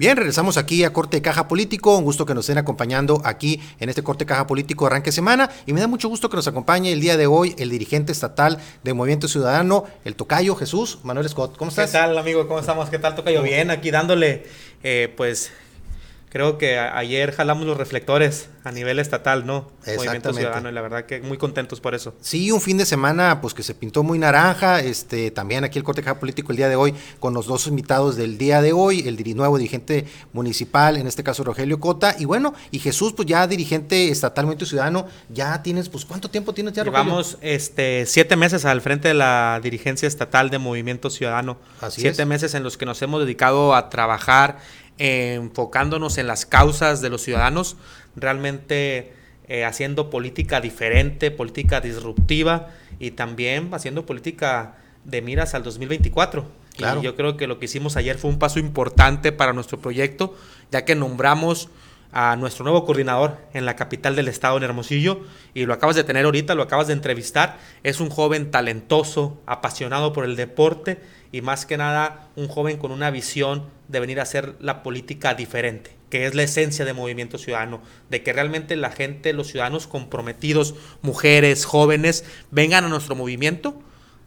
Bien, regresamos aquí a Corte de Caja Político. Un gusto que nos estén acompañando aquí en este Corte de Caja Político arranque semana. Y me da mucho gusto que nos acompañe el día de hoy el dirigente estatal de Movimiento Ciudadano, el Tocayo Jesús Manuel Scott. ¿Cómo estás? ¿Qué tal, amigo? ¿Cómo estamos? ¿Qué tal, Tocayo? Bien, aquí dándole, eh, pues, creo que ayer jalamos los reflectores a nivel estatal, ¿no? Movimiento Ciudadano, y la verdad que muy contentos por eso. Sí, un fin de semana pues que se pintó muy naranja, este también aquí el corte político el día de hoy con los dos invitados del día de hoy, el nuevo dirigente municipal, en este caso Rogelio Cota, y bueno, y Jesús pues ya dirigente estatal Movimiento Ciudadano, ya tienes, pues ¿cuánto tiempo tienes ya Rogelio? Llevamos este siete meses al frente de la dirigencia estatal de Movimiento Ciudadano. Así siete meses en los que nos hemos dedicado a trabajar enfocándonos en las causas de los ciudadanos, realmente eh, haciendo política diferente, política disruptiva y también haciendo política de miras al 2024. Y yo creo que lo que hicimos ayer fue un paso importante para nuestro proyecto, ya que nombramos a nuestro nuevo coordinador en la capital del estado, en Hermosillo, y lo acabas de tener ahorita, lo acabas de entrevistar. Es un joven talentoso, apasionado por el deporte y más que nada un joven con una visión de venir a hacer la política diferente, que es la esencia de Movimiento Ciudadano, de que realmente la gente, los ciudadanos comprometidos, mujeres, jóvenes, vengan a nuestro movimiento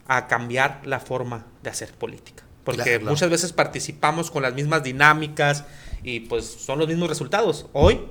a cambiar la forma de hacer política. Porque muchas veces participamos con las mismas dinámicas y pues son los mismos resultados. Hoy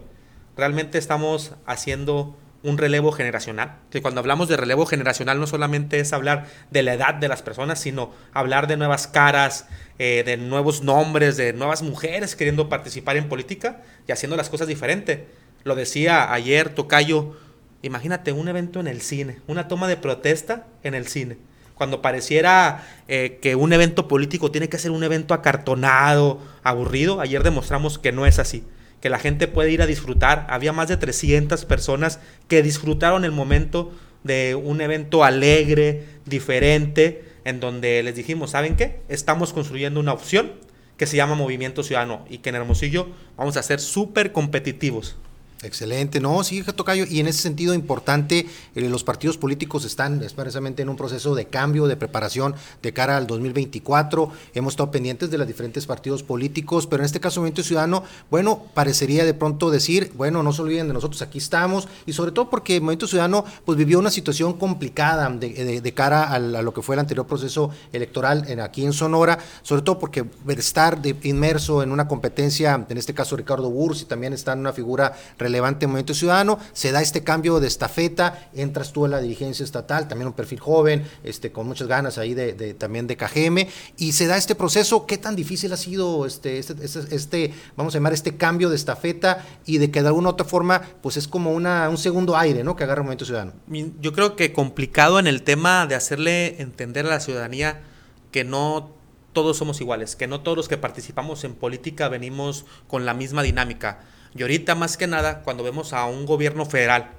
realmente estamos haciendo un relevo generacional. Que cuando hablamos de relevo generacional no solamente es hablar de la edad de las personas, sino hablar de nuevas caras, eh, de nuevos nombres, de nuevas mujeres queriendo participar en política y haciendo las cosas diferente. Lo decía ayer Tocayo, imagínate un evento en el cine, una toma de protesta en el cine. Cuando pareciera eh, que un evento político tiene que ser un evento acartonado, aburrido, ayer demostramos que no es así que la gente puede ir a disfrutar. Había más de 300 personas que disfrutaron el momento de un evento alegre, diferente, en donde les dijimos, ¿saben qué? Estamos construyendo una opción que se llama Movimiento Ciudadano y que en Hermosillo vamos a ser súper competitivos. Excelente, no, sí, Tocayo, y en ese sentido importante, eh, los partidos políticos están precisamente en un proceso de cambio, de preparación de cara al 2024, hemos estado pendientes de los diferentes partidos políticos, pero en este caso Movimiento Ciudadano, bueno, parecería de pronto decir, bueno, no se olviden de nosotros, aquí estamos, y sobre todo porque Movimiento Ciudadano pues vivió una situación complicada de, cara a, lo que fue el anterior proceso electoral en, aquí en Sonora, sobre todo porque estar inmerso en una competencia, en este caso Ricardo Burs, y también está en una figura relevante, relevante Movimiento Ciudadano, se da este cambio de estafeta, entras tú a la dirigencia estatal, también un perfil joven, este, con muchas ganas ahí de, también de KGM, y se da este proceso, ¿qué tan difícil ha sido este, este, este, este, vamos a llamar, este cambio de estafeta y de que de alguna otra forma, pues es como una, un segundo aire, ¿no? Que agarra Movimiento Ciudadano. Yo creo que complicado en el tema de hacerle entender a la ciudadanía que no todos somos iguales, que no todos los que participamos en política venimos con la misma dinámica. Y ahorita más que nada, cuando vemos a un gobierno federal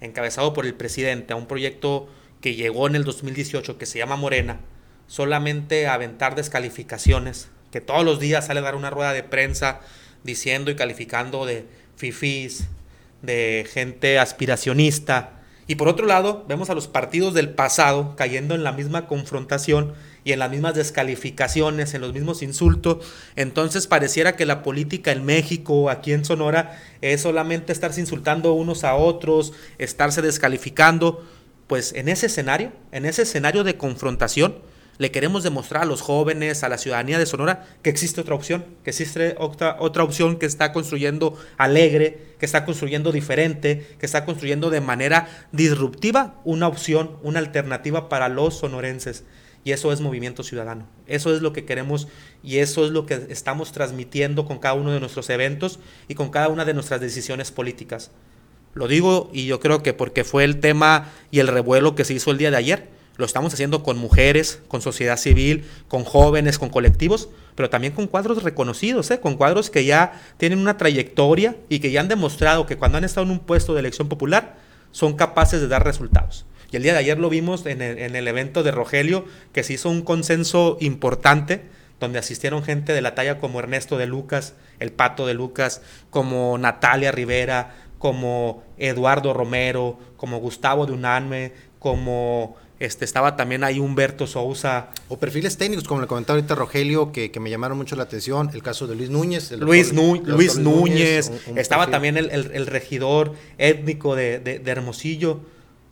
encabezado por el presidente, a un proyecto que llegó en el 2018 que se llama Morena, solamente aventar descalificaciones, que todos los días sale a dar una rueda de prensa diciendo y calificando de fifís, de gente aspiracionista. Y por otro lado, vemos a los partidos del pasado cayendo en la misma confrontación y en las mismas descalificaciones, en los mismos insultos. Entonces pareciera que la política en México, aquí en Sonora, es solamente estarse insultando unos a otros, estarse descalificando. Pues en ese escenario, en ese escenario de confrontación, le queremos demostrar a los jóvenes, a la ciudadanía de Sonora, que existe otra opción, que existe otra, otra opción que está construyendo alegre, que está construyendo diferente, que está construyendo de manera disruptiva una opción, una alternativa para los sonorenses. Y eso es movimiento ciudadano. Eso es lo que queremos y eso es lo que estamos transmitiendo con cada uno de nuestros eventos y con cada una de nuestras decisiones políticas. Lo digo y yo creo que porque fue el tema y el revuelo que se hizo el día de ayer. Lo estamos haciendo con mujeres, con sociedad civil, con jóvenes, con colectivos, pero también con cuadros reconocidos, ¿eh? con cuadros que ya tienen una trayectoria y que ya han demostrado que cuando han estado en un puesto de elección popular son capaces de dar resultados. Y el día de ayer lo vimos en el, evento de Rogelio, que se hizo un consenso importante, donde asistieron gente de la talla como Ernesto de Lucas, el Pato de Lucas, como Natalia Rivera, como Eduardo Romero, como Gustavo de Unanme, como Este, estaba también ahí Humberto Sousa. O perfiles técnicos, como le comentaba ahorita Rogelio, que, me llamaron mucho la atención. El caso de Luis Núñez. Luis, Luis Núñez. estaba también el, regidor étnico de, de, Hermosillo.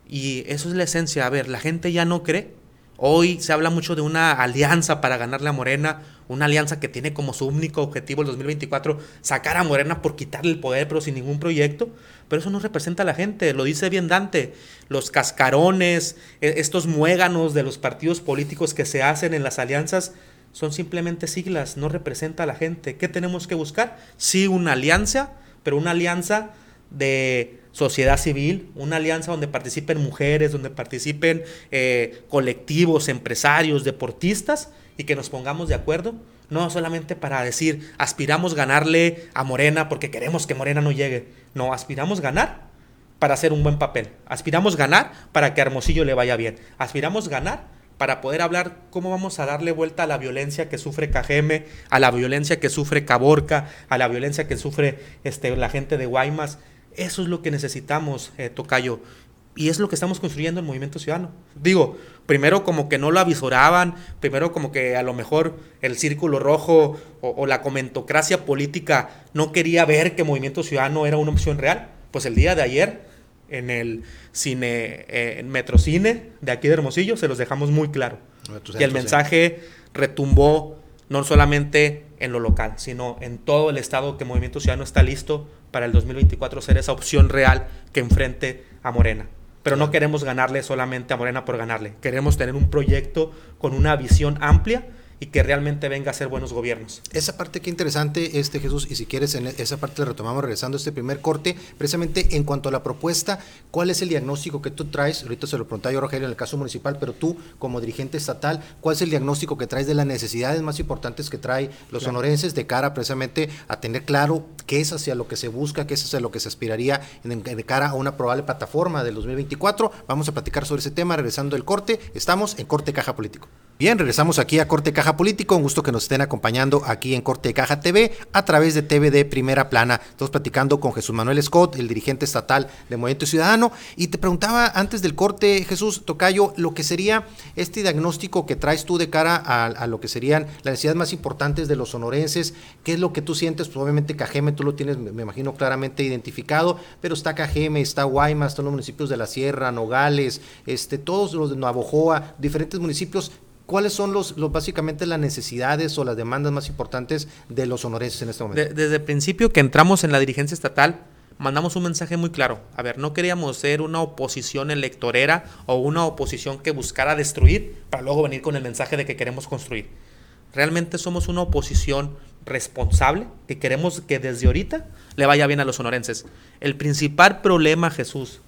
Y eso es la esencia. A ver, la gente ya no cree. Hoy se habla mucho de una alianza para ganarle a Morena una alianza que tiene como su único objetivo el 2024 sacar a Morena por quitarle el poder, pero sin ningún proyecto. Pero eso no representa a la gente, lo dice bien Dante. Los cascarones, e, estos muéganos de los partidos políticos que se hacen en las alianzas, son simplemente siglas, no representa a la gente. ¿Qué tenemos que buscar? Sí, una alianza, pero una alianza de sociedad civil, una alianza donde participen mujeres, donde participen eh, colectivos, empresarios, deportistas y que nos pongamos de acuerdo, no solamente para decir aspiramos ganarle a Morena porque queremos que Morena no llegue, no, aspiramos ganar para hacer un buen papel, aspiramos ganar para que Hermosillo le vaya bien, aspiramos ganar para poder hablar cómo vamos a darle vuelta a la violencia que sufre Cajeme, a la violencia que sufre Caborca, a la violencia que sufre este, la gente de Guaymas. Eso es lo que necesitamos, eh, Tocayo. Y es lo que estamos construyendo en Movimiento Ciudadano. Digo, primero como que no lo avisoraban, primero como que a lo mejor el círculo rojo o, la comentocracia política no quería ver que Movimiento Ciudadano era una opción real. Pues el día de ayer, en el cine, eh, en Metrocine de aquí de Hermosillo, se los dejamos muy claro. y el mensaje retumbó no solamente en lo local, sino en todo el estado que Movimiento Ciudadano está listo para el 2024 ser esa opción real que enfrente a Morena. Pero no queremos ganarle solamente a Morena por ganarle. Queremos tener un proyecto con una visión amplia y que realmente venga a ser buenos gobiernos. Esa parte que interesante, este Jesús, y si quieres, en esa parte le retomamos regresando a este primer corte, precisamente en cuanto a la propuesta, ¿cuál es el diagnóstico que tú traes? Ahorita se lo preguntaba yo, Rogelio, en el caso municipal, pero tú, como dirigente estatal, ¿cuál es el diagnóstico que traes de las necesidades más importantes que trae los sonorenses de cara precisamente a tener claro qué es hacia lo que se busca, qué es hacia lo que se aspiraría de cara a una probable plataforma del 2024? Vamos a platicar sobre ese tema regresando el corte. Estamos en Corte Caja Político. Bien, regresamos aquí a Corte Caja Político. Un gusto que nos estén acompañando aquí en Corte Caja TV a través de TVD Primera Plana. Estamos platicando con Jesús Manuel Scott, el dirigente estatal de Movimiento Ciudadano. Y te preguntaba antes del corte, Jesús Tocayo, lo que sería este diagnóstico que traes tú de cara a, lo que serían las necesidades más importantes de los sonorenses. ¿Qué es lo que tú sientes? Pues obviamente Cajeme tú lo tienes, me imagino, claramente identificado, pero está Cajeme, está Guaymas, están los municipios de la Sierra, Nogales, este, todos los de Navajoa, diferentes municipios ¿cuáles son los, básicamente las necesidades o las demandas más importantes de los sonorenses en este momento? desde el principio que entramos en la dirigencia estatal, mandamos un mensaje muy claro. A ver, no queríamos ser una oposición electorera o una oposición que buscara destruir para luego venir con el mensaje de que queremos construir. Realmente somos una oposición responsable que queremos que desde ahorita le vaya bien a los sonorenses. El principal problema, Jesús,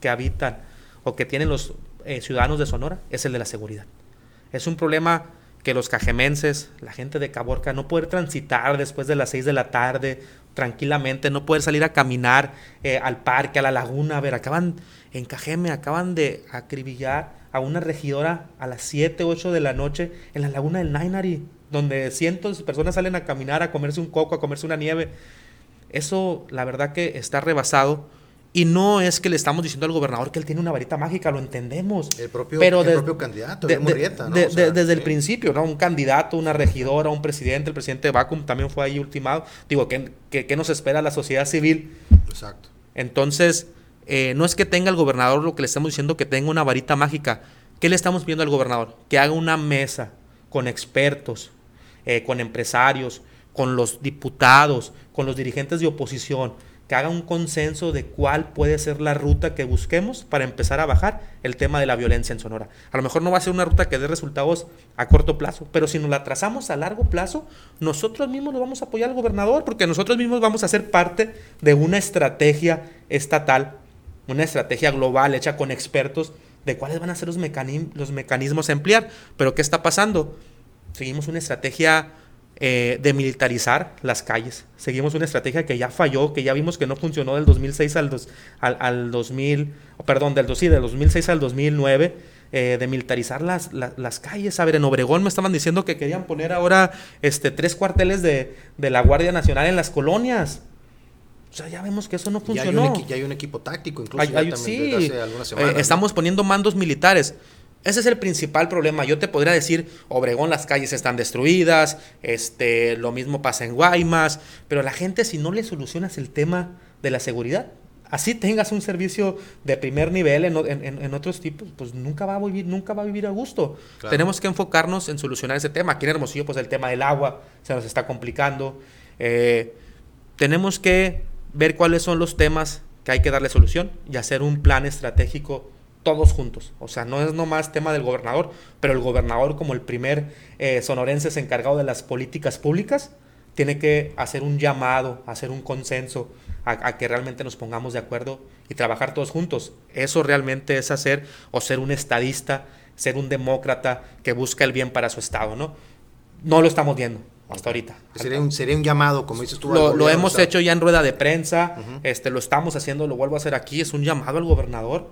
que habitan o que tienen los eh, ciudadanos de Sonora es el de la seguridad. Es un problema que los cajemenses, la gente de Caborca, no poder transitar después de las 6 de la tarde tranquilamente, no poder salir a caminar eh, al parque, a la laguna. A ver, acaban en Cajeme, acaban de acribillar a una regidora a las 7, 8 de la noche en la laguna del Nainari, donde cientos de personas salen a caminar, a comerse un coco, a comerse una nieve. Eso, la verdad que está rebasado y no es que le estamos diciendo al gobernador que él tiene una varita mágica, lo entendemos. El propio, pero el propio candidato, desde el principio, ¿no? Un candidato, una regidora, un presidente, el presidente de Bacum también fue ahí ultimado. Digo, ¿qué, qué, nos espera la sociedad civil? Exacto. Entonces, eh, no es que tenga el gobernador lo que le estamos diciendo que tenga una varita mágica. ¿Qué le estamos pidiendo al gobernador? Que haga una mesa con expertos, eh, con empresarios, con los diputados, con los dirigentes de oposición que haga un consenso de cuál puede ser la ruta que busquemos para empezar a bajar el tema de la violencia en Sonora. A lo mejor no va a ser una ruta que dé resultados a corto plazo, pero si nos la trazamos a largo plazo, nosotros mismos nos vamos a apoyar al gobernador, porque nosotros mismos vamos a ser parte de una estrategia estatal, una estrategia global hecha con expertos de cuáles van a ser los, los mecanismos a emplear. Pero ¿qué está pasando? Seguimos una estrategia eh, de militarizar las calles. Seguimos una estrategia que ya falló, que ya vimos que no funcionó del 2006 al, al, al 2000, perdón, del, sí, del 2006 al 2009. Eh, de militarizar las, las, calles. A ver, en Obregón me estaban diciendo que querían poner ahora este, tres cuarteles de, la Guardia Nacional en las colonias. O sea, ya vemos que eso no funcionó. Ya hay un, equipo táctico, incluso. sí, hace algunas semanas, eh, estamos poniendo mandos militares. Ese es el principal problema. Yo te podría decir, Obregón, las calles están destruidas, este, lo mismo pasa en Guaymas, pero la gente si no le solucionas el tema de la seguridad, así tengas un servicio de primer nivel en, otros tipos, pues nunca va a vivir, nunca va a vivir a gusto. Tenemos que enfocarnos en solucionar ese tema. Aquí en Hermosillo, pues el tema del agua se nos está complicando. Eh, tenemos que ver cuáles son los temas que hay que darle solución y hacer un plan estratégico todos juntos. O sea, no es nomás tema del gobernador, pero el gobernador como el primer eh, sonorense encargado de las políticas públicas, tiene que hacer un llamado, hacer un consenso a, que realmente nos pongamos de acuerdo y trabajar todos juntos. Eso realmente es hacer o ser un estadista, ser un demócrata que busca el bien para su estado, ¿no? No lo estamos viendo hasta ahorita. Sería un, sería un llamado, como dices tú. Lo, hemos hecho ya en rueda de prensa, este, lo estamos haciendo, lo vuelvo a hacer aquí, es un llamado al gobernador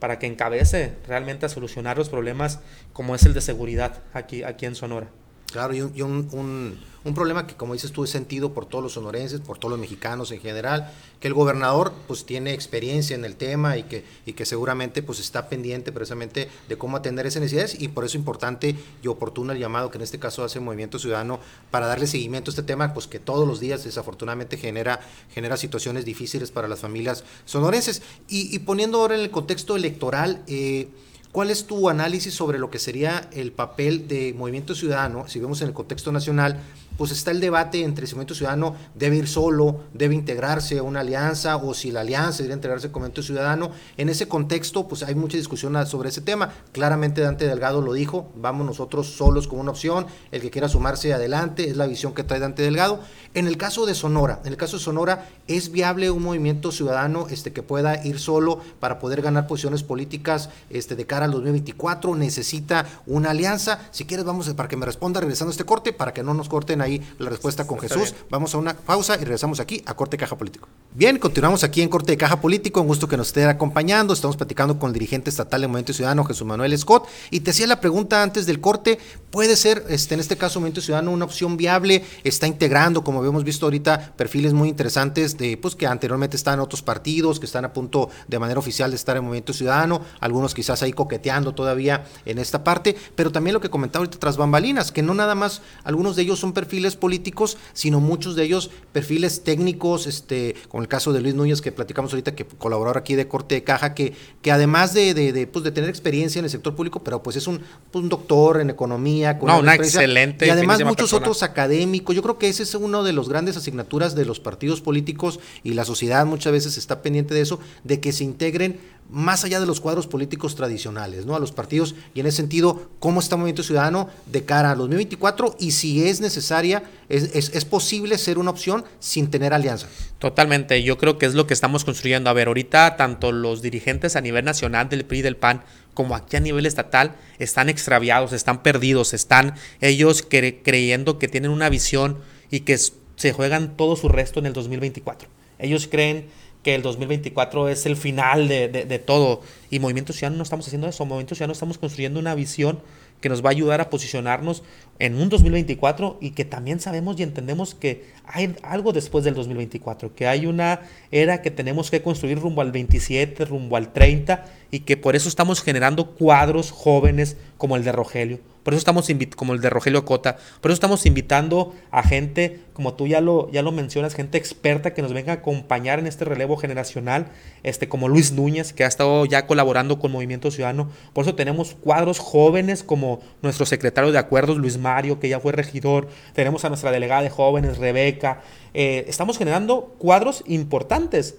para que encabece realmente a solucionar los problemas como es el de seguridad aquí, aquí en Sonora. Claro, y, un, un, problema que, como dices tú, es sentido por todos los sonorenses, por todos los mexicanos en general, que el gobernador pues tiene experiencia en el tema y que, y que seguramente pues está pendiente precisamente de cómo atender esas necesidades y por eso es importante y oportuno el llamado que en este caso hace el Movimiento Ciudadano para darle seguimiento a este tema, pues que todos los días desafortunadamente genera, genera situaciones difíciles para las familias sonorenses. Y, y poniendo ahora en el contexto electoral, eh, ¿Cuál es tu análisis sobre lo que sería el papel de Movimiento Ciudadano, si vemos en el contexto nacional, pues está el debate entre si Movimiento Ciudadano debe ir solo, debe integrarse a una alianza o si la alianza debe integrarse al Movimiento Ciudadano. En ese contexto, pues hay mucha discusión sobre ese tema. Claramente Dante Delgado lo dijo, vamos nosotros solos como una opción, el que quiera sumarse adelante, es la visión que trae Dante Delgado. En el caso de Sonora, en el caso de Sonora, ¿es viable un movimiento ciudadano este, que pueda ir solo para poder ganar posiciones políticas este, de cara al 2024? ¿Necesita una alianza? Si quieres, vamos para que me responda regresando a este corte, para que no nos corten ahí la respuesta con Jesús. Vamos a una pausa y regresamos aquí a Corte Caja Político. Bien, continuamos aquí en Corte de Caja Político. Un gusto que nos esté acompañando. Estamos platicando con el dirigente estatal de Movimiento Ciudadano, Jesús Manuel Scott. Y te hacía la pregunta antes del corte: ¿puede ser, este, en este caso, Movimiento Ciudadano una opción viable? Está integrando, como hemos visto ahorita, perfiles muy interesantes de, pues, que anteriormente estaban en otros partidos, que están a punto de manera oficial de estar en Movimiento Ciudadano. Algunos quizás ahí coqueteando todavía en esta parte. Pero también lo que comentaba ahorita tras bambalinas, que no nada más algunos de ellos son perfiles políticos, sino muchos de ellos perfiles técnicos, este, como el caso de Luis Núñez que platicamos ahorita, que colaboró aquí de corte de caja, que, que además de, de, pues, de tener experiencia en el sector público, pero pues es un, pues, un doctor en economía, con una, excelente. Y además muchos otros académicos. Yo creo que ese es uno de los grandes asignaturas de los partidos políticos y la sociedad muchas veces está pendiente de eso, de que se integren más allá de los cuadros políticos tradicionales, ¿no? A los partidos y en ese sentido, ¿cómo está Movimiento Ciudadano de cara a 2024 y si es necesaria, es, es, posible ser una opción sin tener alianza? Totalmente, yo creo que es lo que estamos construyendo. A ver, ahorita tanto los dirigentes a nivel nacional del PRI del PAN como aquí a nivel estatal están extraviados, están perdidos, están ellos creyendo que tienen una visión y que se juegan todo su resto en el 2024. Ellos creen que el 2024 es el final de, de, todo. Y Movimiento Ciudadano no estamos haciendo eso. Movimiento Ciudadano estamos construyendo una visión que nos va a ayudar a posicionarnos en un 2024 y que también sabemos y entendemos que hay algo después del 2024, que hay una era que tenemos que construir rumbo al 27, rumbo al 30 y que por eso estamos generando cuadros jóvenes como el de Rogelio, por eso estamos como el de Rogelio Cota, por eso estamos invitando a gente, como tú ya lo, ya lo mencionas, gente experta que nos venga a acompañar en este relevo generacional, este, como Luis Núñez, que ha estado ya colaborando con Movimiento Ciudadano. Por eso tenemos cuadros jóvenes como nuestro secretario de acuerdos, Luis Mario, que ya fue regidor. Tenemos a nuestra delegada de jóvenes, Rebeca. Eh, estamos generando cuadros importantes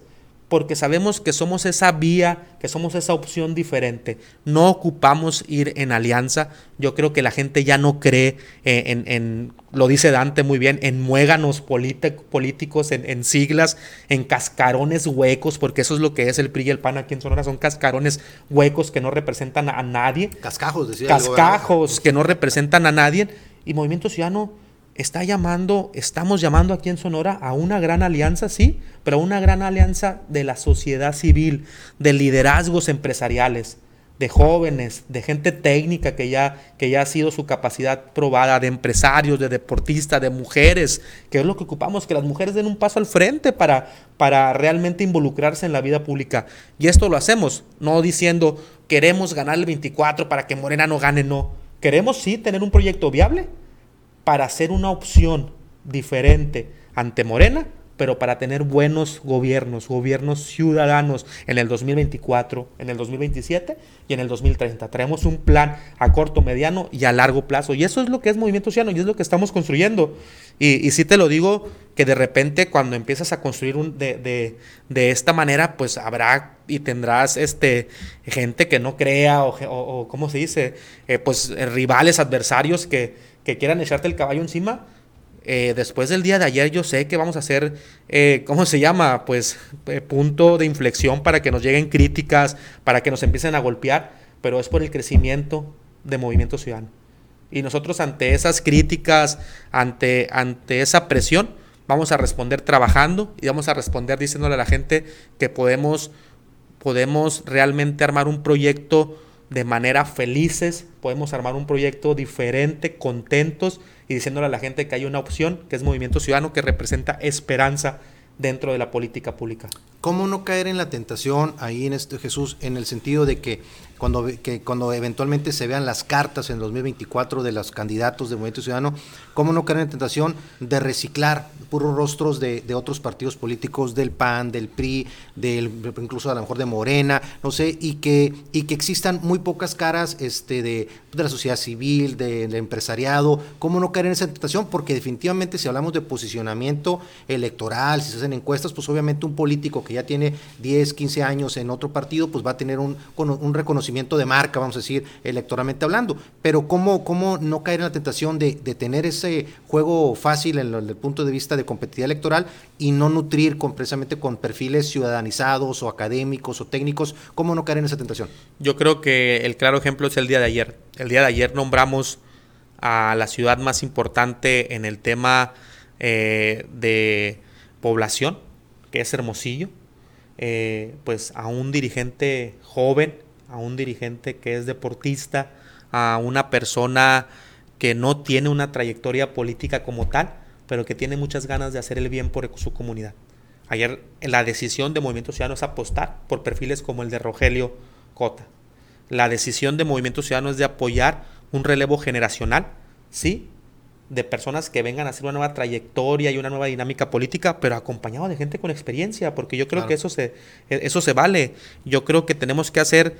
porque sabemos que somos esa vía, que somos esa opción diferente. No ocupamos ir en alianza. Yo creo que la gente ya no cree en, lo dice Dante muy bien, en muéganos políticos, en, siglas, en cascarones huecos, porque eso es lo que es el PRI y el PAN aquí en Sonora, son cascarones huecos que no representan a nadie. Cascajos, decía. Cascajos que no representan a nadie. Y Movimiento Ciudadano está llamando, estamos llamando aquí en Sonora a una gran alianza, sí, pero una gran alianza de la sociedad civil, de liderazgos empresariales, de jóvenes, de gente técnica que ya, que ya ha sido su capacidad probada, de empresarios, de deportistas, de mujeres, que es lo que ocupamos, que las mujeres den un paso al frente para, para realmente involucrarse en la vida pública. Y esto lo hacemos, no diciendo queremos ganar el 24 para que Morena no gane, no. Queremos sí tener un proyecto viable para hacer una opción diferente ante Morena pero para tener buenos gobiernos, gobiernos ciudadanos en el 2024, en el 2027 y en el 2030. Traemos un plan a corto, mediano y a largo plazo. Y eso es lo que es Movimiento Ciudadano y es lo que estamos construyendo. Y, y sí te lo digo que de repente cuando empiezas a construir de, de, esta manera, pues habrá y tendrás este, gente que no crea o, o, ¿cómo se dice? Eh, pues rivales, adversarios que, que quieran echarte el caballo encima eh, después del día de ayer yo sé que vamos a hacer, eh, ¿cómo se llama? Pues eh, punto de inflexión para que nos lleguen críticas, para que nos empiecen a golpear, pero es por el crecimiento de Movimiento Ciudadano. Y nosotros ante esas críticas, ante, ante esa presión, vamos a responder trabajando y vamos a responder diciéndole a la gente que podemos, podemos realmente armar un proyecto de manera felices, podemos armar un proyecto diferente, contentos y diciéndole a la gente que hay una opción, que es Movimiento Ciudadano, que representa esperanza dentro de la política pública. ¿Cómo no caer en la tentación ahí en este Jesús, en el sentido de que cuando, que cuando eventualmente se vean las cartas en 2024 de los candidatos de Movimiento Ciudadano, cómo no caer en tentación de reciclar puros rostros de, de, otros partidos políticos, del PAN, del PRI, del, incluso a lo mejor de Morena, no sé, y que, y que existan muy pocas caras este, de, de la sociedad civil, del de empresariado, cómo no caer en esa tentación, porque definitivamente si hablamos de posicionamiento electoral, si se hacen encuestas, pues obviamente un político que ya tiene 10, 15 años en otro partido, pues va a tener un, un reconocimiento de marca, vamos a decir, electoralmente hablando. Pero ¿cómo, cómo no caer en la tentación de, tener ese juego fácil en el, punto de vista de competitividad electoral y no nutrir con, precisamente con perfiles ciudadanizados o académicos o técnicos? ¿Cómo no caer en esa tentación? Yo creo que el claro ejemplo es el día de ayer. El día de ayer nombramos a la ciudad más importante en el tema eh, de población, que es Hermosillo. Eh, pues a un dirigente joven, a un dirigente que es deportista, a una persona que no tiene una trayectoria política como tal, pero que tiene muchas ganas de hacer el bien por su comunidad. Ayer la decisión de Movimiento Ciudadano es apostar por perfiles como el de Rogelio Cota. La decisión de Movimiento Ciudadano es de apoyar un relevo generacional, sí, de personas que vengan a hacer una nueva trayectoria y una nueva dinámica política, pero acompañado de gente con experiencia, porque yo creo que eso se, e, eso se vale. Yo creo que tenemos que hacer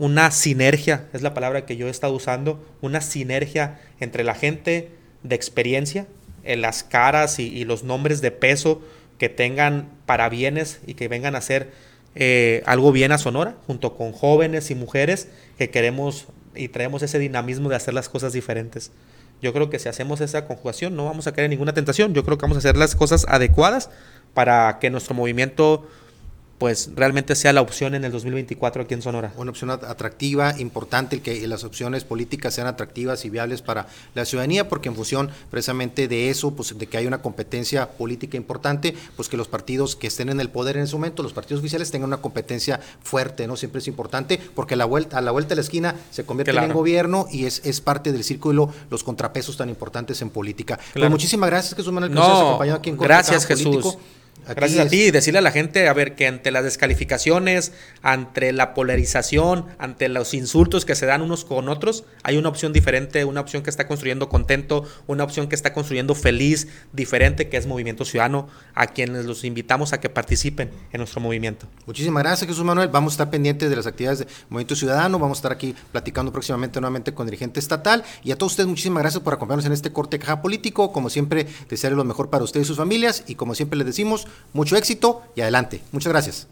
una sinergia, es la palabra que yo he estado usando, una sinergia entre la gente de experiencia, en las caras y, los nombres de peso que tengan para bienes y que vengan a hacer eh, algo bien a Sonora, junto con jóvenes y mujeres que queremos y traemos ese dinamismo de hacer las cosas diferentes. Yo creo que si hacemos esa conjugación no vamos a caer en ninguna tentación. Yo creo que vamos a hacer las cosas adecuadas para que nuestro movimiento pues realmente sea la opción en el 2024 aquí en Sonora. Una opción atractiva, importante el que las opciones políticas sean atractivas y viables para la ciudadanía, porque en función precisamente de eso, pues de que hay una competencia política importante, pues que los partidos que estén en el poder en ese momento, los partidos oficiales tengan una competencia fuerte, ¿no? Siempre es importante, porque a la vuelta, a la vuelta de la esquina se convierte en gobierno y es, es parte del círculo los contrapesos tan importantes en política. Pues muchísimas gracias, Jesús Manuel, no, acompañado aquí en Gracias, Jesús. Gracias a ti y decirle a la gente, a ver, que ante las descalificaciones, ante la polarización, ante los insultos que se dan unos con otros, hay una opción diferente, una opción que está construyendo contento, una opción que está construyendo feliz, diferente, que es Movimiento Ciudadano, a quienes los invitamos a que participen en nuestro movimiento. Muchísimas gracias, Jesús Manuel. Vamos a estar pendientes de las actividades de Movimiento Ciudadano, vamos a estar aquí platicando próximamente nuevamente con dirigente estatal. Y a todos ustedes, muchísimas gracias por acompañarnos en este corte de caja político. Como siempre, desearles lo mejor para ustedes y sus familias. Y como siempre les decimos, mucho éxito y adelante. Muchas gracias.